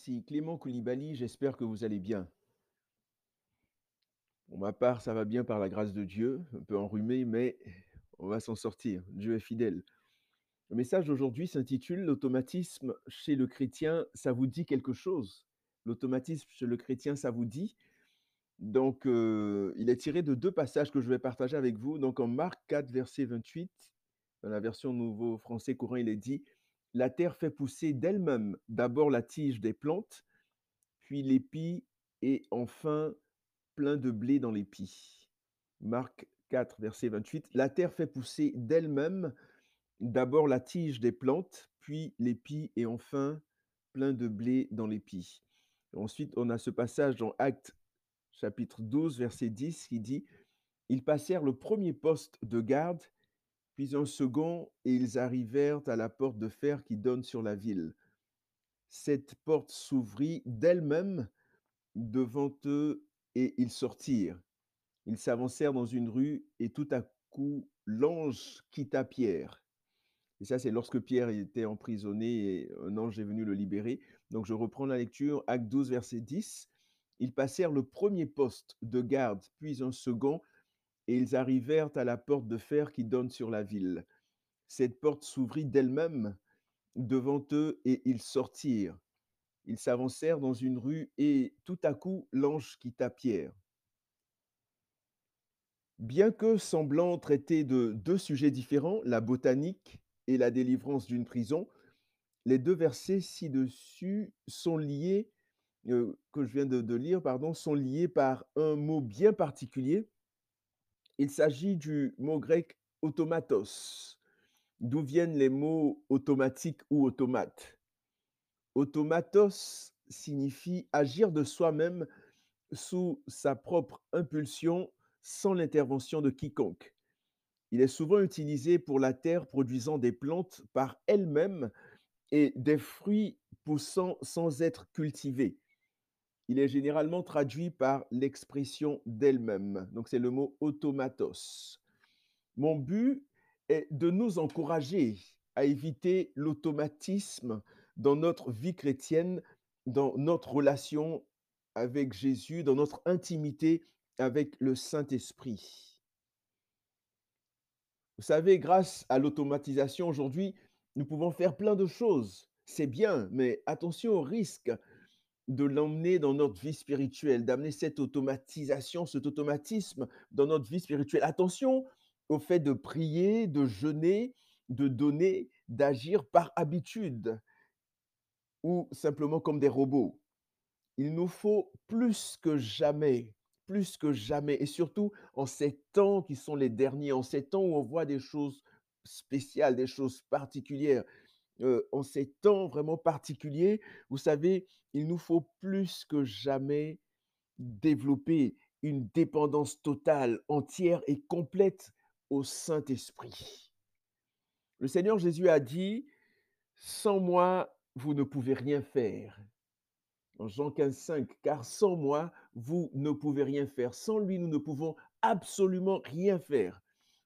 Ici Clément Koulibaly, j'espère que vous allez bien. Pour ma part, ça va bien par la grâce de Dieu, un peu enrhumé, mais on va s'en sortir. Dieu est fidèle. Le message d'aujourd'hui s'intitule L'automatisme chez le chrétien, ça vous dit quelque chose? L'automatisme chez le chrétien, ça vous dit? Donc, euh, il est tiré de deux passages que je vais partager avec vous. Donc, en Marc 4, verset 28, dans la version Nouveau Français courant, il est dit La terre fait pousser d'elle-même d'abord la tige des plantes, puis l'épi, et enfin plein de blé dans l'épi. Marc 4, verset 28. La terre fait pousser d'elle-même d'abord la tige des plantes, puis l'épi, et enfin plein de blé dans l'épi. Ensuite, on a ce passage dans Actes chapitre 12, verset 10, qui dit Ils passèrent le premier poste de garde, puis un second, et ils arrivèrent à la porte de fer qui donne sur la ville. Cette porte s'ouvrit d'elle-même devant eux, et ils sortirent. Ils s'avancèrent dans une rue, et tout à coup, l'ange quitta Pierre. Et ça, c'est lorsque Pierre était emprisonné et un ange est venu le libérer. Donc, je reprends la lecture, Acte 12, verset 10. Ils passèrent le premier poste de garde, puis un second, et ils arrivèrent à la porte de fer qui donne sur la ville. Cette porte s'ouvrit d'elle-même devant eux, et ils sortirent. Ils s'avancèrent dans une rue, et tout à coup, l'ange quitta Pierre. Bien que semblant traiter de deux sujets différents, la botanique et la délivrance d'une prison, les deux versets ci-dessus sont liés, euh, que je viens de, de lire, pardon, sont liés par un mot bien particulier. Il s'agit du mot grec automatos, d'où viennent les mots automatique ou automate. Automatos signifie agir de soi-même sous sa propre impulsion sans l'intervention de quiconque. Il est souvent utilisé pour la terre produisant des plantes par elle-même et des fruits poussant sans être cultivés. Il est généralement traduit par l'expression d'elle-même. Donc c'est le mot automatos. Mon but est de nous encourager à éviter l'automatisme dans notre vie chrétienne, dans notre relation avec Jésus, dans notre intimité avec le Saint-Esprit. Vous savez, grâce à l'automatisation aujourd'hui, nous pouvons faire plein de choses. C'est bien, mais attention au risque de l'emmener dans notre vie spirituelle, d'amener cette automatisation, cet automatisme dans notre vie spirituelle. Attention au fait de prier, de jeûner, de donner, d'agir par habitude ou simplement comme des robots. Il nous faut plus que jamais, plus que jamais, et surtout en ces temps qui sont les derniers, en ces temps où on voit des choses spéciales, des choses particulières, en ces temps vraiment particuliers, vous savez, il nous faut plus que jamais développer une dépendance totale, entière et complète au Saint-Esprit. Le Seigneur Jésus a dit, sans moi, vous ne pouvez rien faire. En Jean 15, 5, car sans moi, vous ne pouvez rien faire. Sans lui, nous ne pouvons absolument rien faire.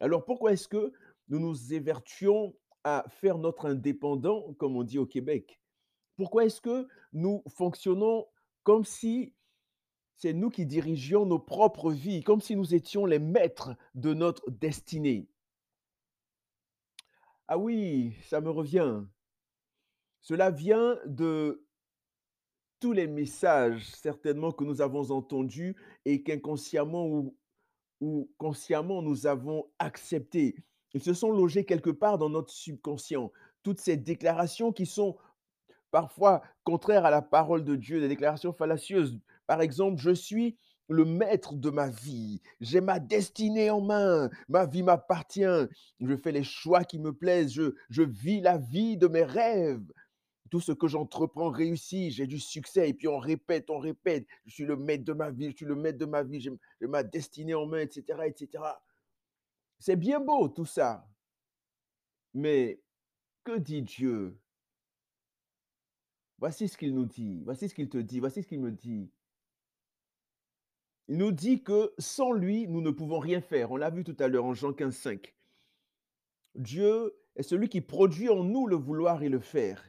Alors pourquoi est-ce que nous nous évertuons à faire notre indépendant, comme on dit au Québec Pourquoi est-ce que nous fonctionnons comme si c'est nous qui dirigions nos propres vies, comme si nous étions les maîtres de notre destinée? Ah oui, ça me revient. Cela vient de tous les messages certainement que nous avons entendus et qu'inconsciemment ou, ou consciemment nous avons acceptés. Ils se sont logés quelque part dans notre subconscient. Toutes ces déclarations qui sont parfois contraires à la parole de Dieu, des déclarations fallacieuses. Par exemple, je suis le maître de ma vie. J'ai ma destinée en main. Ma vie m'appartient. Je fais les choix qui me plaisent. Je, je vis la vie de mes rêves. Tout ce que j'entreprends réussit, j'ai du succès. Et puis on répète, on répète. Je suis le maître de ma vie, je suis le maître de ma vie, j'ai ma destinée en main, etc., etc. C'est bien beau tout ça. Mais que dit Dieu? Voici ce qu'il nous dit, voici ce qu'il te dit, voici ce qu'il me dit. Il nous dit que sans lui, nous ne pouvons rien faire. On l'a vu tout à l'heure en Jean 15, 5. Dieu est celui qui produit en nous le vouloir et le faire.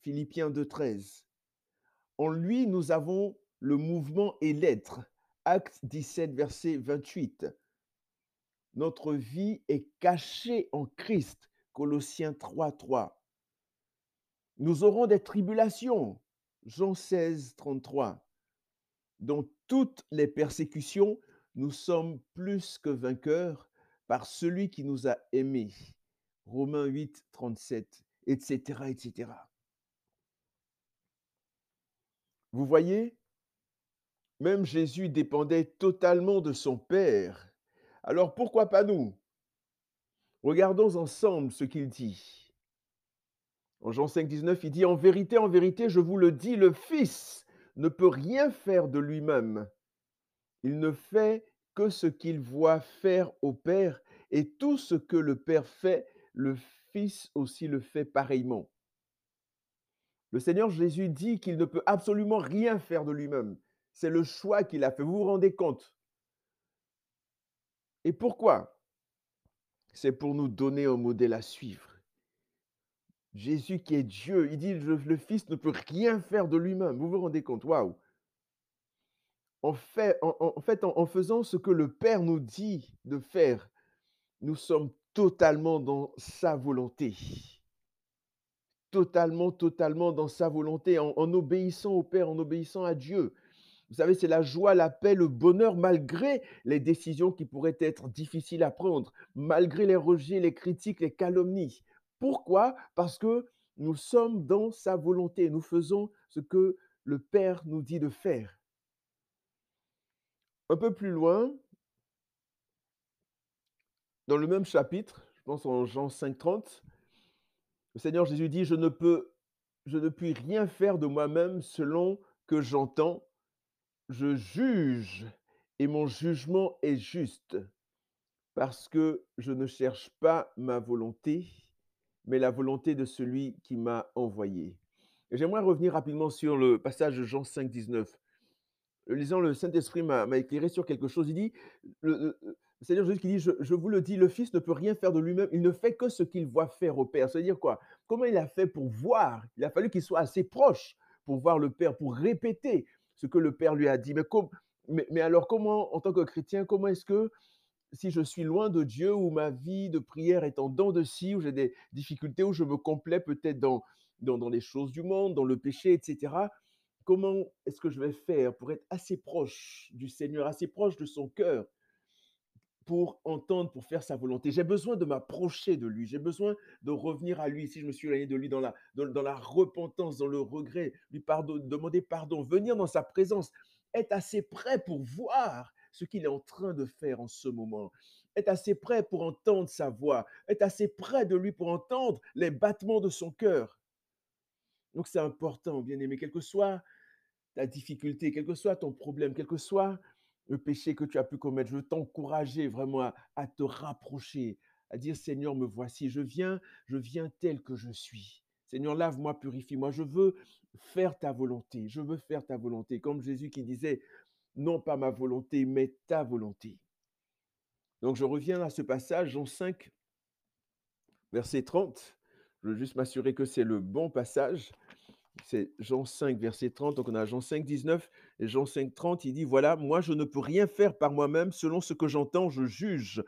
Philippiens 2.13. En lui, nous avons le mouvement et l'être. Acte 17, verset 28. Notre vie est cachée en Christ. Colossiens 3, 3. Nous aurons des tribulations. Jean 16, 33. Dans toutes les persécutions, nous sommes plus que vainqueurs par celui qui nous a aimés. Romains 8, 37, etc., etc. Vous voyez, même Jésus dépendait totalement de son Père. Alors pourquoi pas nous? Regardons ensemble ce qu'il dit. En Jean 5, 19, il dit, En vérité, en vérité, je vous le dis, le Fils ne peut rien faire de lui-même. Il ne fait que ce qu'il voit faire au Père, et tout ce que le Père fait, le Fils aussi le fait pareillement. Le Seigneur Jésus dit qu'il ne peut absolument rien faire de lui-même. C'est le choix qu'il a fait. Vous vous rendez compte? Et pourquoi? C'est pour nous donner un modèle à suivre. Jésus qui est Dieu, il dit le, Fils ne peut rien faire de lui-même. Vous vous rendez compte? Waouh en fait, en, fait en, faisant ce que le Père nous dit de faire, nous sommes totalement dans sa volonté. Totalement, totalement dans sa volonté, en, obéissant au Père, en obéissant à Dieu. Vous savez, c'est la joie, la paix, le bonheur, malgré les décisions qui pourraient être difficiles à prendre, malgré les rejets, les critiques, les calomnies. Pourquoi? Parce que nous sommes dans sa volonté, nous faisons ce que le Père nous dit de faire. Un peu plus loin, dans le même chapitre, je pense en Jean 5,30, le Seigneur Jésus dit Je ne peux, je ne puis rien faire de moi-même selon que j'entends. Je juge et mon jugement est juste parce que je ne cherche pas ma volonté, mais la volonté de celui qui m'a envoyé. J'aimerais revenir rapidement sur le passage de Jean 5, 19 lisant, le Saint-Esprit m'a éclairé sur quelque chose. Il dit, le, Seigneur Jésus qui dit, je, vous le dis, le Fils ne peut rien faire de lui-même, il ne fait que ce qu'il voit faire au Père. C'est-à-dire quoi? Comment il a fait pour voir? Il a fallu qu'il soit assez proche pour voir le Père, pour répéter ce que le Père lui a dit. Mais, mais, alors comment, en tant que chrétien, comment est-ce que si je suis loin de Dieu, où ma vie de prière est en dents de scie, où j'ai des difficultés, où je me complais peut-être dans, dans, dans les choses du monde, dans le péché, etc., comment est-ce que je vais faire pour être assez proche du Seigneur, assez proche de son cœur, pour entendre, pour faire sa volonté. J'ai besoin de m'approcher de lui. J'ai besoin de revenir à lui. Si je me suis éloigné de lui dans la, dans, la repentance, dans le regret, lui pardon, demander pardon, venir dans sa présence, être assez prêt pour voir ce qu'il est en train de faire en ce moment. Être assez prêt pour entendre sa voix. Être assez près de lui pour entendre les battements de son cœur. Donc c'est important, bien aimé, quelle que soit ta difficulté, quel que soit ton problème, quel que soit le péché que tu as pu commettre, je veux t'encourager vraiment à, te rapprocher, à dire Seigneur, me voici, je viens, je viens tel que je suis. Seigneur, lave-moi, purifie-moi, je veux faire ta volonté, je veux faire ta volonté, comme Jésus qui disait, non pas ma volonté, mais ta volonté. Donc je reviens à ce passage, Jean 5, verset 30. Je veux juste m'assurer que c'est le bon passage. C'est Jean 5, verset 30. Donc on a Jean 5, 19 et Jean 5, 30. Il dit, voilà, moi je ne peux rien faire par moi-même. Selon ce que j'entends, je juge.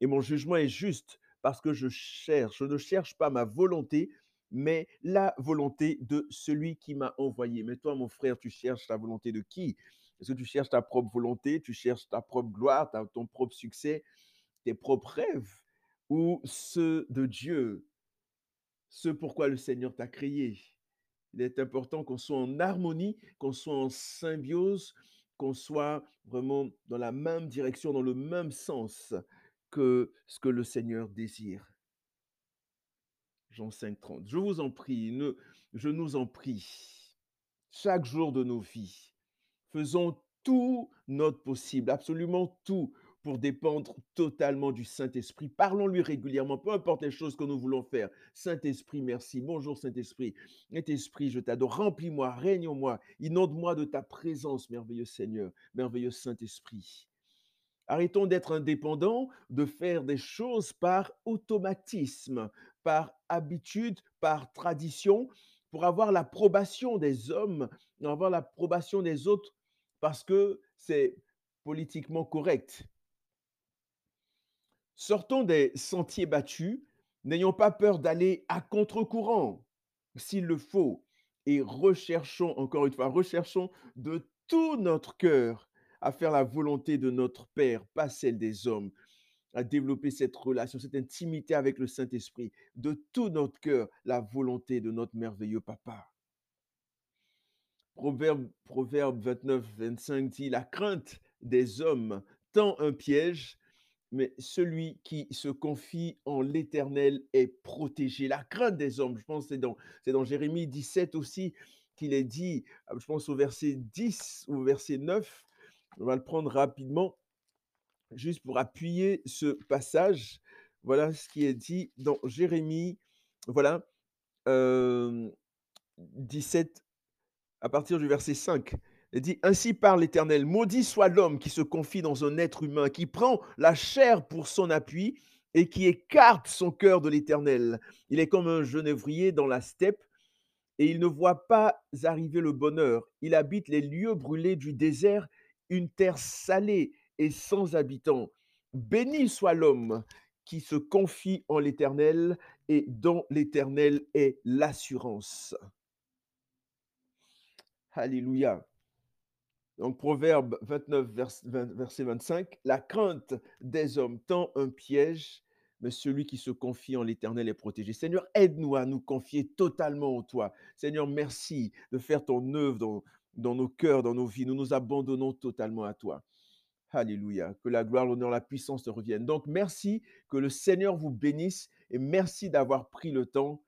Et mon jugement est juste parce que je cherche. Je ne cherche pas ma volonté, mais la volonté de celui qui m'a envoyé. Mais toi, mon frère, tu cherches la volonté de qui? Est-ce que tu cherches ta propre volonté Tu cherches ta propre gloire, ton propre succès, tes propres rêves ou ceux de Dieu ce pourquoi le Seigneur t'a créé? Il est important qu'on soit en harmonie, qu'on soit en symbiose, qu'on soit vraiment dans la même direction, dans le même sens que ce que le Seigneur désire. Jean 5, 30. Je vous en prie, je nous en prie, chaque jour de nos vies, faisons tout notre possible, absolument tout, pour dépendre totalement du Saint-Esprit. Parlons-lui régulièrement, peu importe les choses que nous voulons faire. Saint-Esprit, merci. Bonjour Saint-Esprit. Saint-Esprit, je t'adore. Remplis-moi, règne en moi. Inonde-moi de ta présence, merveilleux Seigneur, merveilleux Saint-Esprit. Arrêtons d'être indépendants, de faire des choses par automatisme, par habitude, par tradition, pour avoir l'approbation des hommes, avoir l'approbation des autres parce que c'est politiquement correct. Sortons des sentiers battus, n'ayons pas peur d'aller à contre-courant s'il le faut et recherchons, encore une fois, recherchons de tout notre cœur à faire la volonté de notre Père, pas celle des hommes, à développer cette relation, cette intimité avec le Saint-Esprit, de tout notre cœur, la volonté de notre merveilleux Papa. Proverbe, Proverbe 29, 25 dit, la crainte des hommes tend un piège, mais celui qui se confie en l'Éternel est protégé. La crainte des hommes, je pense c'est dans, dans Jérémie 17 aussi qu'il est dit, je pense au verset 10 ou au verset 9, on va le prendre rapidement, juste pour appuyer ce passage. Voilà ce qui est dit dans Jérémie, voilà, euh, 17 à partir du verset 5. Il dit, Ainsi parle l'Éternel, maudit soit l'homme qui se confie dans un être humain, qui prend la chair pour son appui et qui écarte son cœur de l'Éternel. Il est comme un genévrier dans la steppe et il ne voit pas arriver le bonheur. Il habite les lieux brûlés du désert, une terre salée et sans habitants. Béni soit l'homme qui se confie en l'Éternel et dont l'Éternel est l'assurance. Alléluia. Donc Proverbe 29, verset 25, la crainte des hommes tend un piège, mais celui qui se confie en l'Éternel est protégé. Seigneur, aide-nous à nous confier totalement en toi. Seigneur, merci de faire ton œuvre dans, nos cœurs, dans nos vies. Nous nous abandonnons totalement à toi. Alléluia. Que la gloire, l'honneur, la puissance te reviennent. Donc, merci, que le Seigneur vous bénisse et merci d'avoir pris le temps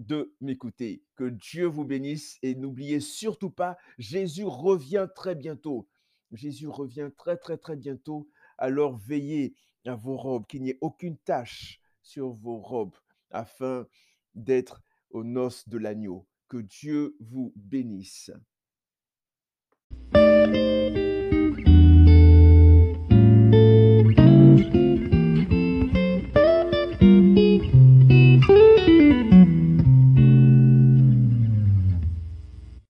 de m'écouter. Que Dieu vous bénisse et n'oubliez surtout pas, Jésus revient très bientôt. Jésus revient très très très bientôt. Alors veillez à vos robes, qu'il n'y ait aucune tache sur vos robes, afin d'être aux noces de l'agneau. Que Dieu vous bénisse.